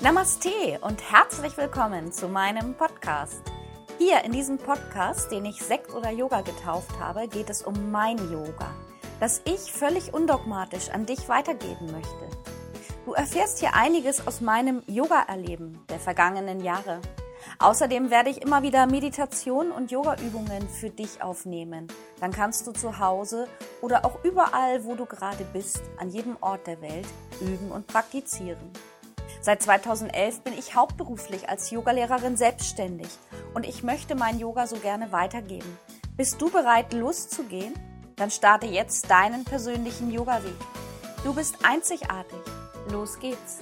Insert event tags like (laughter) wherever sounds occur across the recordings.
Namaste und herzlich willkommen zu meinem Podcast. Hier in diesem Podcast, den ich Sekt oder Yoga getauft habe, geht es um mein Yoga, das ich völlig undogmatisch an dich weitergeben möchte. Du erfährst hier einiges aus meinem Yoga-Erleben der vergangenen Jahre. Außerdem werde ich immer wieder Meditation und Yoga-Übungen für dich aufnehmen. Dann kannst du zu Hause oder auch überall, wo du gerade bist, an jedem Ort der Welt üben und praktizieren. Seit 2011 bin ich hauptberuflich als Yogalehrerin selbstständig und ich möchte mein Yoga so gerne weitergeben. Bist du bereit, loszugehen? Dann starte jetzt deinen persönlichen Yoga-Weg. Du bist einzigartig. Los geht's!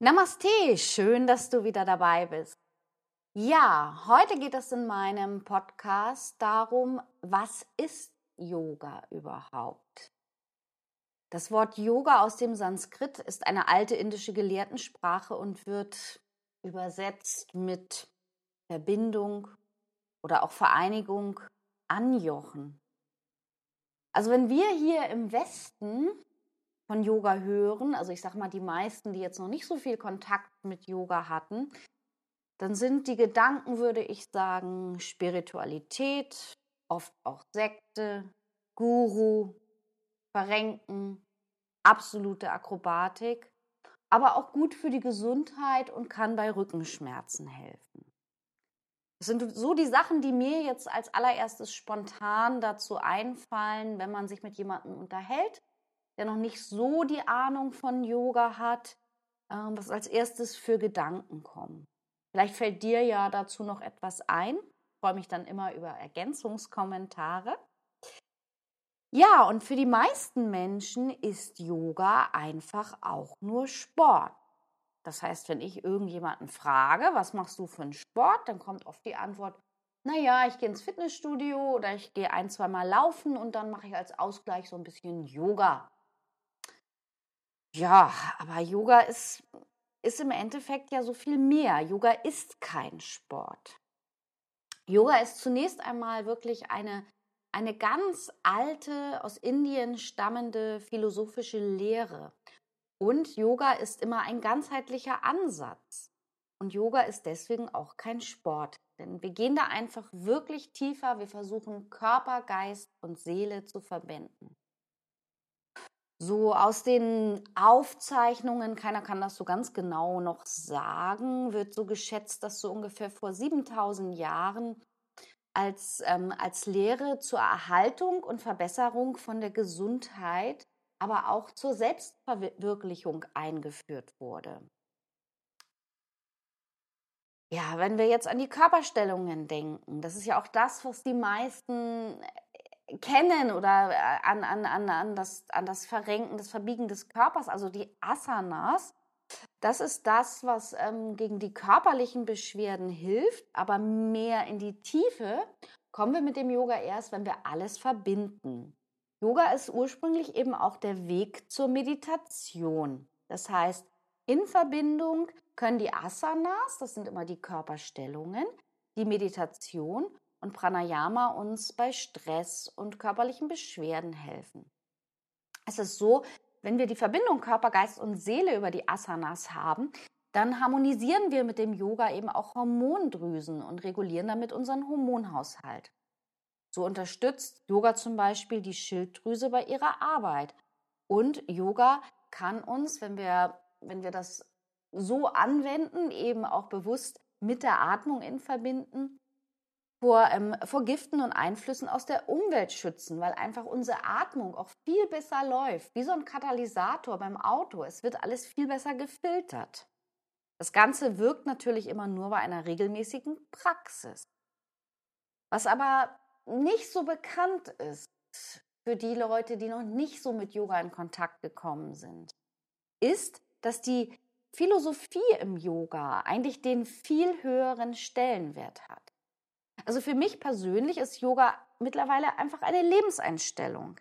Namaste, schön, dass du wieder dabei bist. Ja, heute geht es in meinem Podcast darum, was ist Yoga überhaupt? Das Wort Yoga aus dem Sanskrit ist eine alte indische Gelehrtensprache und wird übersetzt mit Verbindung oder auch Vereinigung, anjochen. Also wenn wir hier im Westen von Yoga hören, also ich sage mal die meisten, die jetzt noch nicht so viel Kontakt mit Yoga hatten, dann sind die Gedanken, würde ich sagen, Spiritualität, oft auch Sekte, Guru, Verrenken, absolute Akrobatik, aber auch gut für die Gesundheit und kann bei Rückenschmerzen helfen. Das sind so die Sachen, die mir jetzt als allererstes spontan dazu einfallen, wenn man sich mit jemandem unterhält, der noch nicht so die Ahnung von Yoga hat, ähm, was als erstes für Gedanken kommen. Vielleicht fällt dir ja dazu noch etwas ein. Ich freue mich dann immer über Ergänzungskommentare. Ja, und für die meisten Menschen ist Yoga einfach auch nur Sport. Das heißt, wenn ich irgendjemanden frage, was machst du für einen Sport, dann kommt oft die Antwort, naja, ich gehe ins Fitnessstudio oder ich gehe ein, zweimal laufen und dann mache ich als Ausgleich so ein bisschen Yoga. Ja, aber Yoga ist ist im Endeffekt ja so viel mehr. Yoga ist kein Sport. Yoga ist zunächst einmal wirklich eine, eine ganz alte, aus Indien stammende philosophische Lehre. Und Yoga ist immer ein ganzheitlicher Ansatz. Und Yoga ist deswegen auch kein Sport. Denn wir gehen da einfach wirklich tiefer. Wir versuchen Körper, Geist und Seele zu verbinden. So aus den Aufzeichnungen, keiner kann das so ganz genau noch sagen, wird so geschätzt, dass so ungefähr vor 7000 Jahren als, ähm, als Lehre zur Erhaltung und Verbesserung von der Gesundheit, aber auch zur Selbstverwirklichung eingeführt wurde. Ja, wenn wir jetzt an die Körperstellungen denken, das ist ja auch das, was die meisten kennen oder äh, an, an, an, an, das, an das Verrenken, das Verbiegen des Körpers, also die Asanas. Das ist das, was ähm, gegen die körperlichen Beschwerden hilft, aber mehr in die Tiefe kommen wir mit dem Yoga erst, wenn wir alles verbinden. Yoga ist ursprünglich eben auch der Weg zur Meditation. Das heißt, in Verbindung können die Asanas, das sind immer die Körperstellungen, die Meditation und Pranayama uns bei Stress und körperlichen Beschwerden helfen. Es ist so, wenn wir die Verbindung Körper, Geist und Seele über die Asanas haben, dann harmonisieren wir mit dem Yoga eben auch Hormondrüsen und regulieren damit unseren Hormonhaushalt. So unterstützt Yoga zum Beispiel die Schilddrüse bei ihrer Arbeit. Und Yoga kann uns, wenn wir, wenn wir das so anwenden, eben auch bewusst mit der Atmung in verbinden, vor, ähm, vor Giften und Einflüssen aus der Umwelt schützen, weil einfach unsere Atmung auch viel besser läuft, wie so ein Katalysator beim Auto. Es wird alles viel besser gefiltert. Das Ganze wirkt natürlich immer nur bei einer regelmäßigen Praxis. Was aber nicht so bekannt ist für die Leute, die noch nicht so mit Yoga in Kontakt gekommen sind, ist, dass die Philosophie im Yoga eigentlich den viel höheren Stellenwert hat. Also für mich persönlich ist Yoga mittlerweile einfach eine Lebenseinstellung.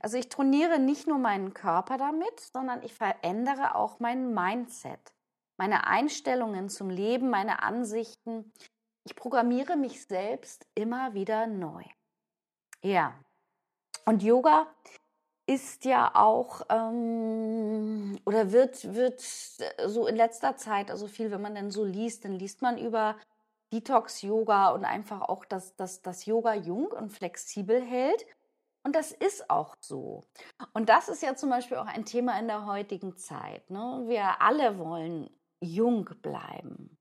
Also ich trainiere nicht nur meinen Körper damit, sondern ich verändere auch mein Mindset, meine Einstellungen zum Leben, meine Ansichten. ich programmiere mich selbst immer wieder neu. Ja. Und Yoga ist ja auch ähm, oder wird, wird so in letzter Zeit, also viel, wenn man denn so liest, dann liest man über Detox-Yoga und einfach auch, dass, dass das Yoga jung und flexibel hält. Und das ist auch so. Und das ist ja zum Beispiel auch ein Thema in der heutigen Zeit. Ne? Wir alle wollen jung bleiben.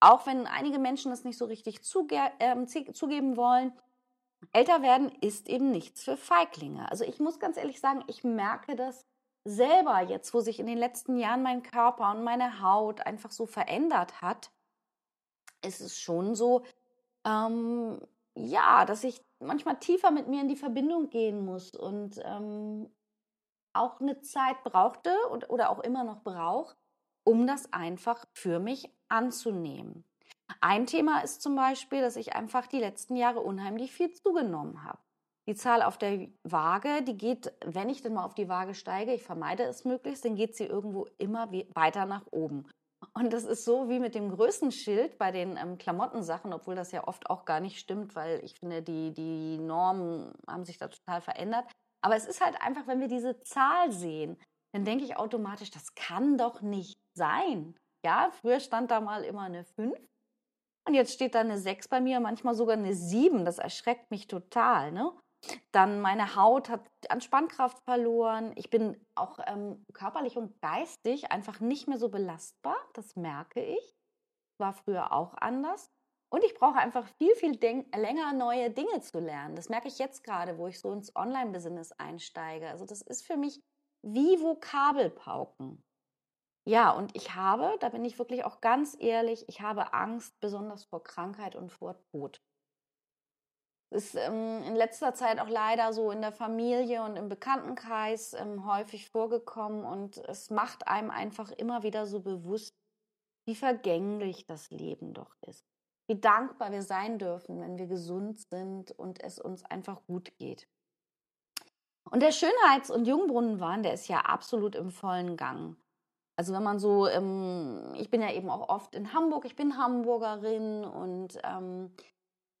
Auch wenn einige Menschen das nicht so richtig zuge äh, zugeben wollen. Älter werden ist eben nichts für Feiglinge. Also ich muss ganz ehrlich sagen, ich merke das selber jetzt, wo sich in den letzten Jahren mein Körper und meine Haut einfach so verändert hat ist es schon so, ähm, ja, dass ich manchmal tiefer mit mir in die Verbindung gehen muss und ähm, auch eine Zeit brauchte und, oder auch immer noch brauche, um das einfach für mich anzunehmen. Ein Thema ist zum Beispiel, dass ich einfach die letzten Jahre unheimlich viel zugenommen habe. Die Zahl auf der Waage, die geht, wenn ich denn mal auf die Waage steige, ich vermeide es möglichst, dann geht sie irgendwo immer weiter nach oben. Und das ist so wie mit dem Größenschild bei den ähm, Klamottensachen, obwohl das ja oft auch gar nicht stimmt, weil ich finde, die, die Normen haben sich da total verändert. Aber es ist halt einfach, wenn wir diese Zahl sehen, dann denke ich automatisch, das kann doch nicht sein. Ja, früher stand da mal immer eine 5 und jetzt steht da eine 6 bei mir, manchmal sogar eine 7. Das erschreckt mich total. Ne? Dann meine Haut hat an Spannkraft verloren. Ich bin auch ähm, körperlich und geistig einfach nicht mehr so belastbar. Das merke ich. War früher auch anders. Und ich brauche einfach viel, viel länger neue Dinge zu lernen. Das merke ich jetzt gerade, wo ich so ins Online-Business einsteige. Also das ist für mich wie Vokabelpauken. Ja, und ich habe, da bin ich wirklich auch ganz ehrlich, ich habe Angst besonders vor Krankheit und vor Tod ist ähm, in letzter Zeit auch leider so in der Familie und im Bekanntenkreis ähm, häufig vorgekommen und es macht einem einfach immer wieder so bewusst, wie vergänglich das Leben doch ist. Wie dankbar wir sein dürfen, wenn wir gesund sind und es uns einfach gut geht. Und der Schönheits- und Jungbrunnenwahn, der ist ja absolut im vollen Gang. Also wenn man so, ähm, ich bin ja eben auch oft in Hamburg, ich bin Hamburgerin und ähm,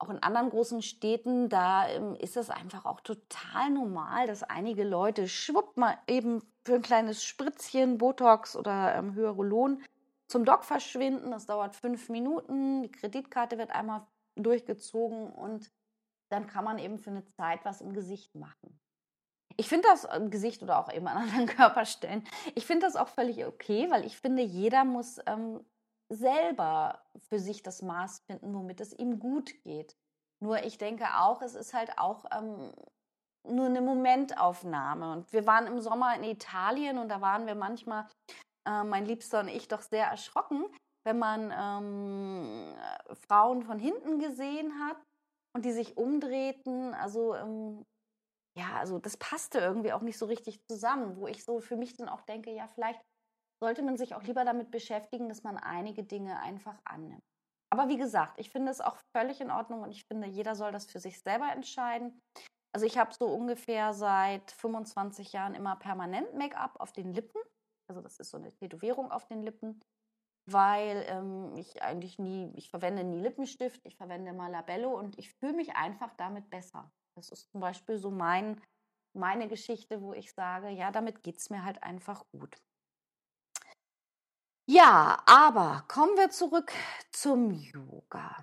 auch in anderen großen Städten, da ähm, ist es einfach auch total normal, dass einige Leute schwupp mal eben für ein kleines Spritzchen Botox oder ähm, Hyaluron zum Doc verschwinden. Das dauert fünf Minuten. Die Kreditkarte wird einmal durchgezogen und dann kann man eben für eine Zeit was im Gesicht machen. Ich finde das im Gesicht oder auch eben an anderen (laughs) Körperstellen. Ich finde das auch völlig okay, weil ich finde, jeder muss ähm, selber für sich das Maß finden, womit es ihm gut geht. Nur ich denke auch, es ist halt auch ähm, nur eine Momentaufnahme. Und wir waren im Sommer in Italien und da waren wir manchmal, äh, mein Liebster und ich, doch sehr erschrocken, wenn man ähm, Frauen von hinten gesehen hat und die sich umdrehten. Also ähm, ja, also das passte irgendwie auch nicht so richtig zusammen, wo ich so für mich dann auch denke, ja, vielleicht sollte man sich auch lieber damit beschäftigen, dass man einige Dinge einfach annimmt. Aber wie gesagt, ich finde es auch völlig in Ordnung und ich finde, jeder soll das für sich selber entscheiden. Also ich habe so ungefähr seit 25 Jahren immer permanent Make-up auf den Lippen. Also das ist so eine Tätowierung auf den Lippen, weil ähm, ich eigentlich nie, ich verwende nie Lippenstift, ich verwende mal Labello und ich fühle mich einfach damit besser. Das ist zum Beispiel so mein, meine Geschichte, wo ich sage, ja, damit geht es mir halt einfach gut. Ja, aber kommen wir zurück zum Yoga.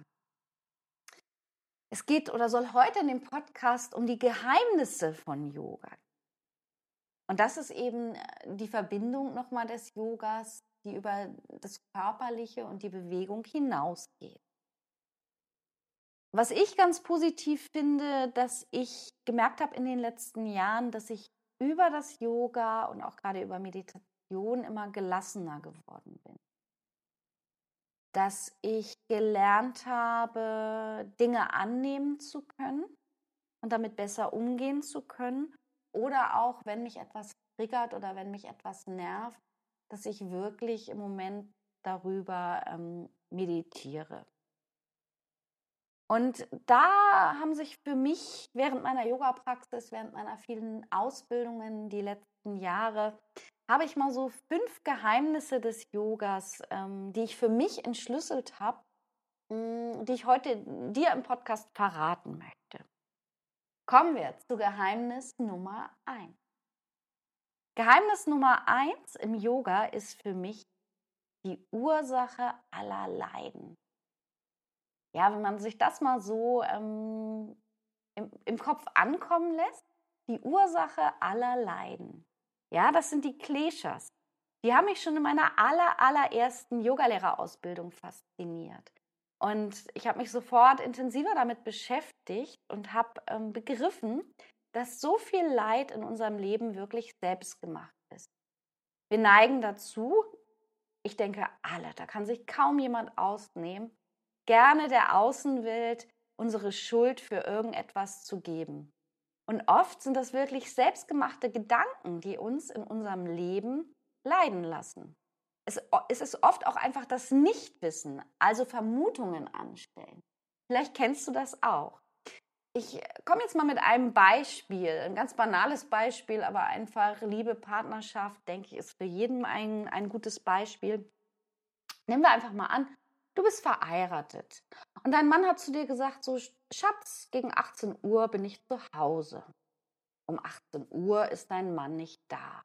Es geht oder soll heute in dem Podcast um die Geheimnisse von Yoga. Und das ist eben äh, die Verbindung nochmal des Yogas, die über das Körperliche und die Bewegung hinausgeht. Was ich ganz positiv finde, dass ich gemerkt habe in den letzten Jahren, dass ich über das Yoga und auch gerade über Meditation immer gelassener geworden bin. Dass ich gelernt habe, Dinge annehmen zu können und damit besser umgehen zu können. Oder auch, wenn mich etwas triggert oder wenn mich etwas nervt, dass ich wirklich im Moment darüber ähm, meditiere. Und da haben sich für mich während meiner Yoga-Praxis, während meiner vielen Ausbildungen die letzten Jahre habe ich mal so fünf Geheimnisse des Yogas, ähm, die ich für mich entschlüsselt habe, mm, die ich heute dir im Podcast verraten möchte. Kommen wir zu Geheimnis Nummer 1. Geheimnis Nummer 1 im Yoga ist für mich die Ursache aller Leiden. Ja, wenn man sich das mal so ähm, im, im Kopf ankommen lässt, die Ursache aller Leiden. Ja, das sind die Kleshas. Die haben mich schon in meiner aller, allerersten Yogalehrerausbildung fasziniert. Und ich habe mich sofort intensiver damit beschäftigt und habe ähm, begriffen, dass so viel Leid in unserem Leben wirklich selbst gemacht ist. Wir neigen dazu, ich denke alle, da kann sich kaum jemand ausnehmen, gerne der Außenwelt unsere Schuld für irgendetwas zu geben. Und oft sind das wirklich selbstgemachte Gedanken, die uns in unserem Leben leiden lassen. Es, ist oft auch einfach das Nichtwissen, also Vermutungen anstellen. Vielleicht kennst du das auch. Ich komme jetzt mal mit einem Beispiel, ein ganz banales Beispiel, aber einfach Liebe, Partnerschaft, denke ich, ist für jeden ein, ein gutes Beispiel. Nehmen wir einfach mal an, du bist verheiratet und dein Mann hat zu dir gesagt, so Schatz, gegen 18 Uhr bin ich zu Hause. Um 18 Uhr ist dein Mann nicht da.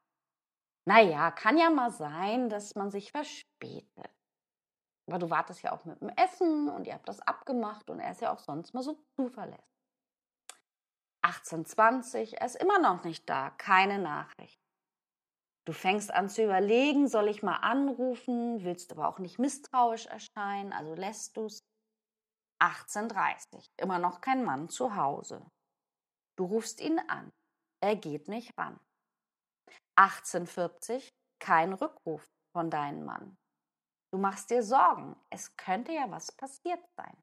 Naja, kann ja mal sein, dass man sich verspätet. Aber du wartest ja auch mit dem Essen und ihr habt das abgemacht und er ist ja auch sonst mal so zuverlässig. 18.20, er ist immer noch nicht da, keine Nachricht. Du fängst an zu überlegen, soll ich mal anrufen, willst aber auch nicht misstrauisch erscheinen, also lässt du es. 18.30, immer noch kein Mann zu Hause. Du rufst ihn an, er geht nicht ran. 1840, kein Rückruf von deinem Mann. Du machst dir Sorgen, es könnte ja was passiert sein.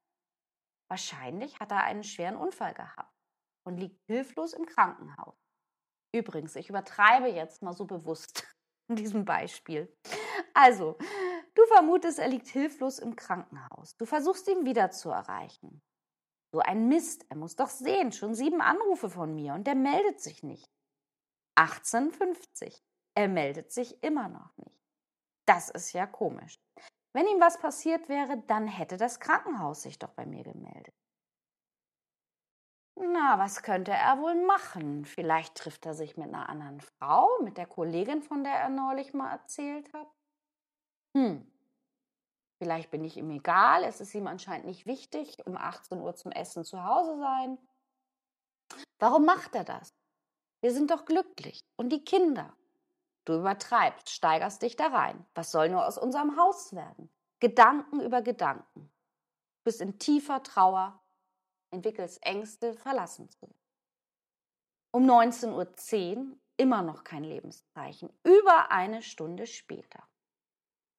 Wahrscheinlich hat er einen schweren Unfall gehabt und liegt hilflos im Krankenhaus. Übrigens, ich übertreibe jetzt mal so bewusst (laughs) in diesem Beispiel. Also, du vermutest, er liegt hilflos im Krankenhaus. Du versuchst ihn wieder zu erreichen. So ein Mist, er muss doch sehen, schon sieben Anrufe von mir und der meldet sich nicht. 1850. Er meldet sich immer noch nicht. Das ist ja komisch. Wenn ihm was passiert wäre, dann hätte das Krankenhaus sich doch bei mir gemeldet. Na, was könnte er wohl machen? Vielleicht trifft er sich mit einer anderen Frau, mit der Kollegin, von der er neulich mal erzählt hat. Hm. Vielleicht bin ich ihm egal, es ist ihm anscheinend nicht wichtig, um 18 Uhr zum Essen zu Hause sein. Warum macht er das? Wir sind doch glücklich. Und die Kinder? Du übertreibst, steigerst dich da rein. Was soll nur aus unserem Haus werden? Gedanken über Gedanken. Du bist in tiefer Trauer, entwickelst Ängste, verlassen zu werden. Um 19.10 Uhr immer noch kein Lebenszeichen, über eine Stunde später.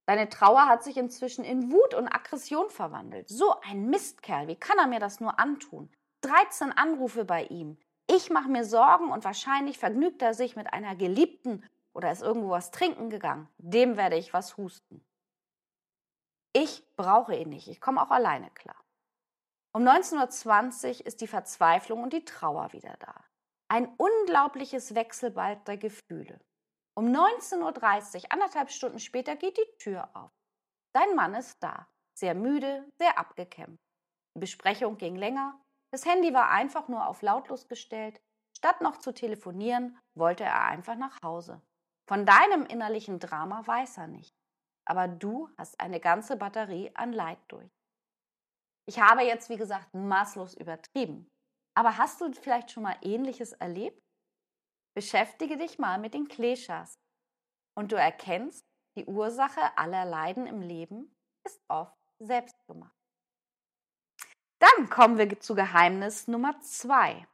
Deine Trauer hat sich inzwischen in Wut und Aggression verwandelt. So ein Mistkerl, wie kann er mir das nur antun? 13 Anrufe bei ihm. Ich mache mir Sorgen und wahrscheinlich vergnügt er sich mit einer Geliebten oder ist irgendwo was trinken gegangen. Dem werde ich was husten. Ich brauche ihn nicht, ich komme auch alleine klar. Um 19.20 Uhr ist die Verzweiflung und die Trauer wieder da. Ein unglaubliches Wechselbad der Gefühle. Um 19.30 Uhr, anderthalb Stunden später, geht die Tür auf. Dein Mann ist da, sehr müde, sehr abgekämpft. Die Besprechung ging länger, das Handy war einfach nur auf lautlos gestellt. Statt noch zu telefonieren, wollte er einfach nach Hause. Von deinem innerlichen Drama weiß er nicht. Aber du hast eine ganze Batterie an Leid durch. Ich habe jetzt, wie gesagt, maßlos übertrieben. Aber hast du vielleicht schon mal Ähnliches erlebt? Beschäftige dich mal mit den Kleshas und du erkennst, die Ursache aller Leiden im Leben ist oft selbstgemacht. Dann kommen wir zu Geheimnis Nummer zwei.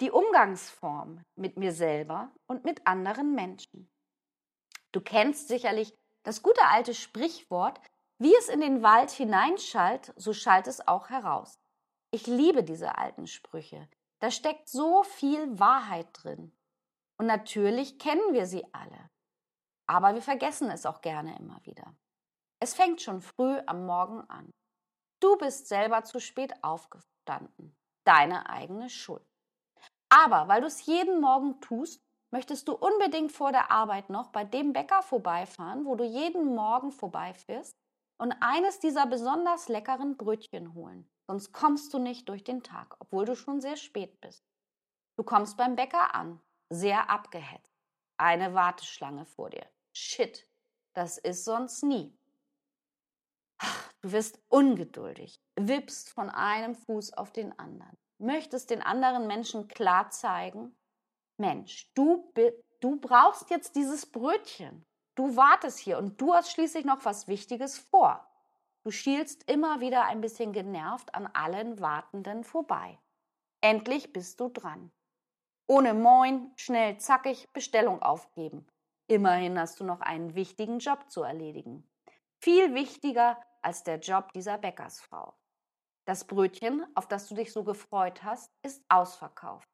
Die Umgangsform mit mir selber und mit anderen Menschen. Du kennst sicherlich das gute alte Sprichwort, wie es in den Wald hineinschallt, so schallt es auch heraus. Ich liebe diese alten Sprüche. Da steckt so viel Wahrheit drin. Und natürlich kennen wir sie alle. Aber wir vergessen es auch gerne immer wieder. Es fängt schon früh am Morgen an. Du bist selber zu spät aufgestanden. Deine eigene Schuld. Aber weil du es jeden Morgen tust, möchtest du unbedingt vor der Arbeit noch bei dem Bäcker vorbeifahren, wo du jeden Morgen vorbeifährst und eines dieser besonders leckeren Brötchen holen. Sonst kommst du nicht durch den Tag, obwohl du schon sehr spät bist. Du kommst beim Bäcker an, sehr abgehetzt. Eine Warteschlange vor dir. Shit, das ist sonst nie. Du wirst ungeduldig, wippst von einem Fuß auf den anderen, möchtest den anderen Menschen klar zeigen, Mensch, du, du brauchst jetzt dieses Brötchen. Du wartest hier und du hast schließlich noch was Wichtiges vor. Du schielst immer wieder ein bisschen genervt an allen Wartenden vorbei. Endlich bist du dran. Ohne Moin, schnell, zackig, Bestellung aufgeben. Immerhin hast du noch einen wichtigen Job zu erledigen. Viel wichtiger als der Job dieser Bäckersfrau. Das Brötchen, auf das du dich so gefreut hast, ist ausverkauft.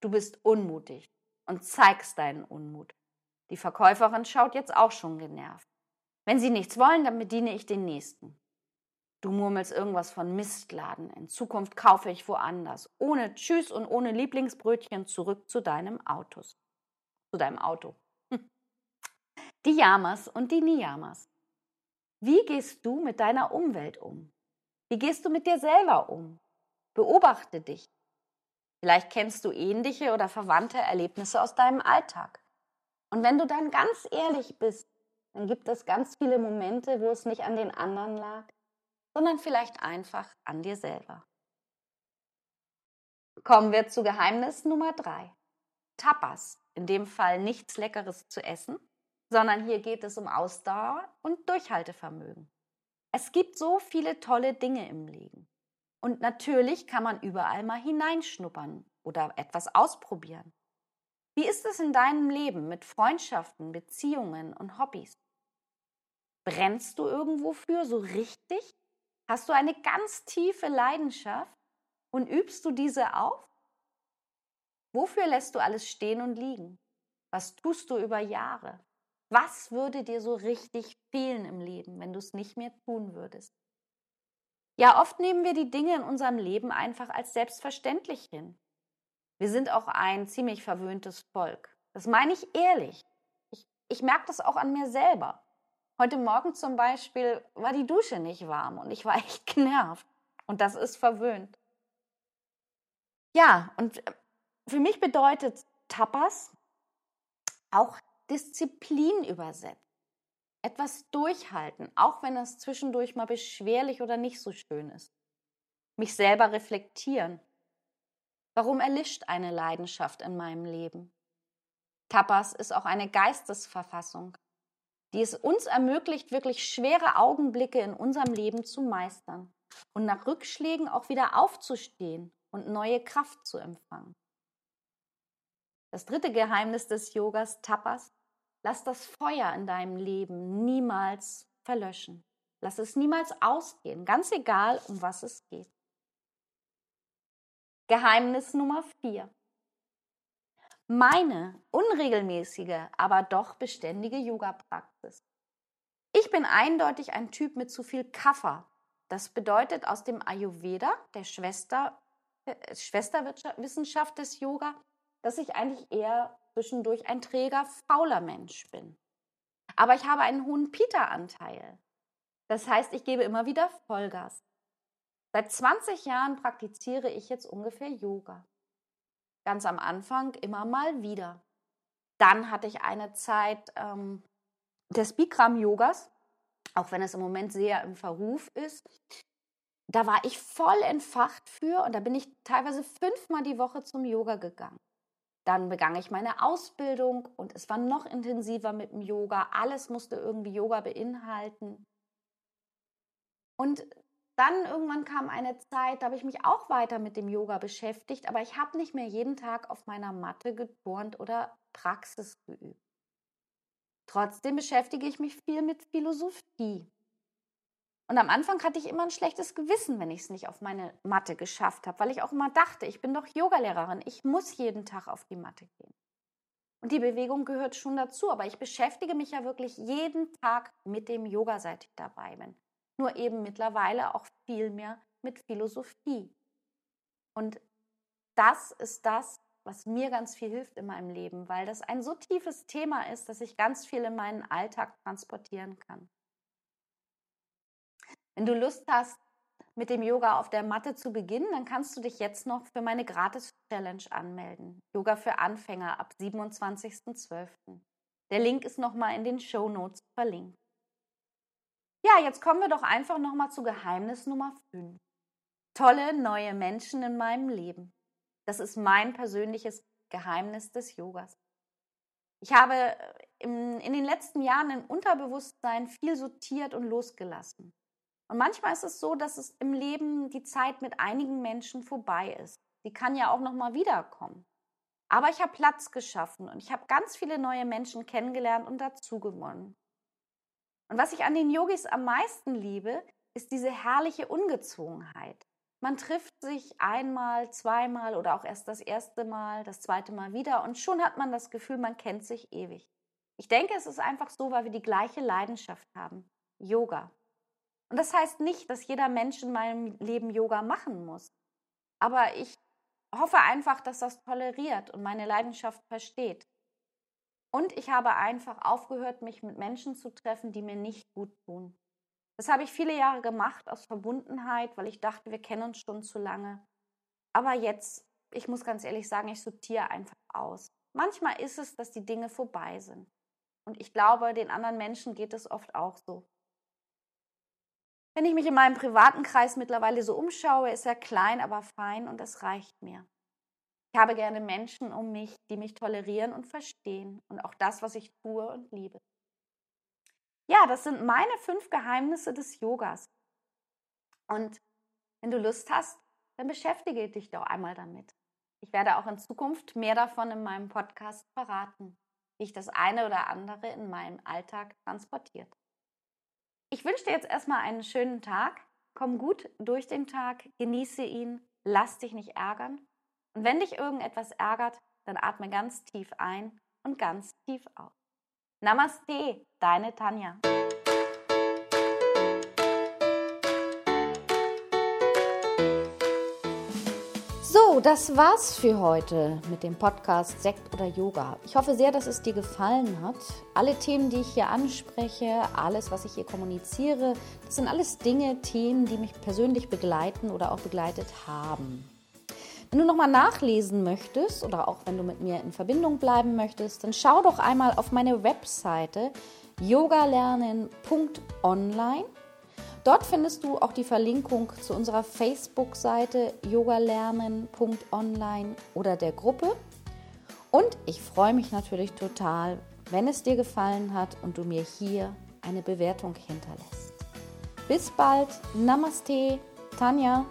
Du bist unmutig und zeigst deinen Unmut. Die Verkäuferin schaut jetzt auch schon genervt. Wenn Sie nichts wollen, dann bediene ich den nächsten. Du murmelst irgendwas von Mistladen. In Zukunft kaufe ich woanders. Ohne Tschüss und ohne Lieblingsbrötchen zurück zu deinem Autos. Zu deinem Auto. Hm. Die Yamas und die Niyamas. Wie gehst du mit deiner Umwelt um? Wie gehst du mit dir selber um? Beobachte dich. Vielleicht kennst du ähnliche oder verwandte Erlebnisse aus deinem Alltag. Und wenn du dann ganz ehrlich bist, dann gibt es ganz viele Momente, wo es nicht an den anderen lag, sondern vielleicht einfach an dir selber. Kommen wir zu Geheimnis Nummer drei. Tapas, in dem Fall nichts Leckeres zu essen, sondern hier geht es um Ausdauer und Durchhaltevermögen. Es gibt so viele tolle Dinge im Leben. Und natürlich kann man überall mal hineinschnuppern oder etwas ausprobieren. Wie ist es in deinem Leben mit Freundschaften, Beziehungen und Hobbys? Brennst du irgendwo für so richtig? Hast du eine ganz tiefe Leidenschaft und übst du diese auf? Wofür lässt du alles stehen und liegen? Was tust du über Jahre? Was würde dir so richtig fehlen im Leben, wenn du es nicht mehr tun würdest? Ja, oft nehmen wir die Dinge in unserem Leben einfach als selbstverständlich hin. Wir sind auch ein ziemlich verwöhntes Volk. Das meine ich ehrlich. Ich, ich merke das auch an mir selber. Heute Morgen zum Beispiel war die Dusche nicht warm und ich war (laughs) echt genervt. Und das ist verwöhnt. Ja, und äh, für mich bedeutet Tapas auch Disziplin übersetzt. Etwas durchhalten, auch wenn es zwischendurch mal beschwerlich oder nicht so schön ist. Mich selber reflektieren. Warum erlischt eine Leidenschaft in meinem Leben? Tapas ist auch eine Geistesverfassung, die es uns ermöglicht, wirklich schwere Augenblicke in unserem Leben zu meistern und nach Rückschlägen auch wieder aufzustehen und neue Kraft zu empfangen. Das dritte Geheimnis des Yogas Tapas Lass das Feuer in deinem Leben niemals verlöschen. Lass es niemals ausgehen, ganz egal, um was es geht. Geheimnis Nummer vier. Meine unregelmäßige, aber doch beständige Yoga-Praxis. Ich bin eindeutig ein Typ mit zu viel Kaffer. Das bedeutet aus dem Ayurveda, der Schwester, äh, Schwesterwissenschaft des Yoga, dass ich eigentlich eher zwischendurch ein träger, fauler Mensch bin. Aber ich habe einen hohen Pita-Anteil. Das heißt, ich gebe immer wieder Vollgas. Seit 20 Jahren praktiziere ich jetzt ungefähr Yoga. Ganz am Anfang immer mal wieder. Dann hatte ich eine Zeit ähm, des Bikram-Yogas, auch wenn es im Moment sehr im Verruf ist. Da war ich voll entfacht für und da bin ich teilweise fünfmal die Woche zum Yoga gegangen. Dann begann ich meine Ausbildung und es war noch intensiver mit dem Yoga. Alles musste irgendwie Yoga beinhalten. Und dann irgendwann kam eine Zeit, da habe ich mich auch weiter mit dem Yoga beschäftigt, aber ich habe nicht mehr jeden Tag auf meiner Matte geturnt oder Praxis geübt. Trotzdem beschäftige ich mich viel mit Philosophie. Und am Anfang hatte ich immer ein schlechtes Gewissen, wenn ich es nicht auf meine Matte geschafft habe, weil ich auch immer dachte, ich bin doch Yogalehrerin, ich muss jeden Tag auf die Matte gehen. Und die Bewegung gehört schon dazu, aber ich beschäftige mich ja wirklich jeden Tag mit dem Yoga, seit ich dabei bin. Nur eben mittlerweile auch viel mehr mit Philosophie. Und das ist das, was mir ganz viel hilft in meinem Leben, weil das ein so tiefes Thema ist, dass ich ganz viel in meinen Alltag transportieren kann. Wenn du Lust hast, mit dem Yoga auf der Matte zu beginnen, dann kannst du dich jetzt noch für meine Gratis-Challenge anmelden. Yoga für Anfänger ab 27.12. Der Link ist nochmal in den Show Notes verlinkt. Ja, jetzt kommen wir doch einfach nochmal zu Geheimnis Nummer 5. Tolle neue Menschen in meinem Leben. Das ist mein persönliches Geheimnis des Yogas. Ich habe äh, im, in den letzten Jahren im Unterbewusstsein viel sortiert und losgelassen. Und manchmal ist es so, dass es im Leben die Zeit mit einigen Menschen vorbei ist. Die kann ja auch noch mal wiederkommen. Aber ich habe Platz geschaffen und ich habe ganz viele neue Menschen kennengelernt und dazu gewonnen. Und was ich an den Yogis am meisten liebe, ist diese herrliche Ungezwungenheit. Man trifft sich einmal, zweimal oder auch erst das erste Mal, das zweite Mal wieder und schon hat man das Gefühl, man kennt sich ewig. Ich denke, es ist einfach so, weil wir die gleiche Leidenschaft haben. Yoga. Und das heißt nicht, dass jeder Mensch in meinem Leben Yoga machen muss. Aber ich hoffe einfach, dass das toleriert und meine Leidenschaft versteht. Und ich habe einfach aufgehört, mich mit Menschen zu treffen, die mir nicht gut tun. Das habe ich viele Jahre gemacht aus Verbundenheit, weil ich dachte, wir kennen uns schon zu lange. Aber jetzt, ich muss ganz ehrlich sagen, ich sortiere einfach aus. Manchmal ist es, dass die Dinge vorbei sind. Und ich glaube, den anderen Menschen geht es oft auch so. Wenn ich mich in meinem privaten Kreis mittlerweile so umschaue, ist er klein, aber fein und es reicht mir. Ich habe gerne Menschen um mich, die mich tolerieren und verstehen und auch das, was ich tue und liebe. Ja, das sind meine fünf Geheimnisse des Yogas. Und wenn du Lust hast, dann beschäftige dich doch einmal damit. Ich werde auch in Zukunft mehr davon in meinem Podcast verraten, wie ich das eine oder andere in meinem Alltag transportiert. Ich wünsche dir jetzt erstmal einen schönen Tag. Komm gut durch den Tag, genieße ihn, lass dich nicht ärgern. Und wenn dich irgendetwas ärgert, dann atme ganz tief ein und ganz tief aus. Namaste, deine Tanja. So, das war's für heute mit dem Podcast Sekt oder Yoga. Ich hoffe sehr, dass es dir gefallen hat. Alle Themen, die ich hier anspreche, alles, was ich hier kommuniziere, das sind alles Dinge, Themen, die mich persönlich begleiten oder auch begleitet haben. Wenn du nochmal nachlesen möchtest oder auch wenn du mit mir in Verbindung bleiben möchtest, dann schau doch einmal auf meine Webseite yogalernen.online Dort findest du auch die Verlinkung zu unserer Facebook-Seite yogalernen.online oder der Gruppe. Und ich freue mich natürlich total, wenn es dir gefallen hat und du mir hier eine Bewertung hinterlässt. Bis bald. Namaste, Tanja.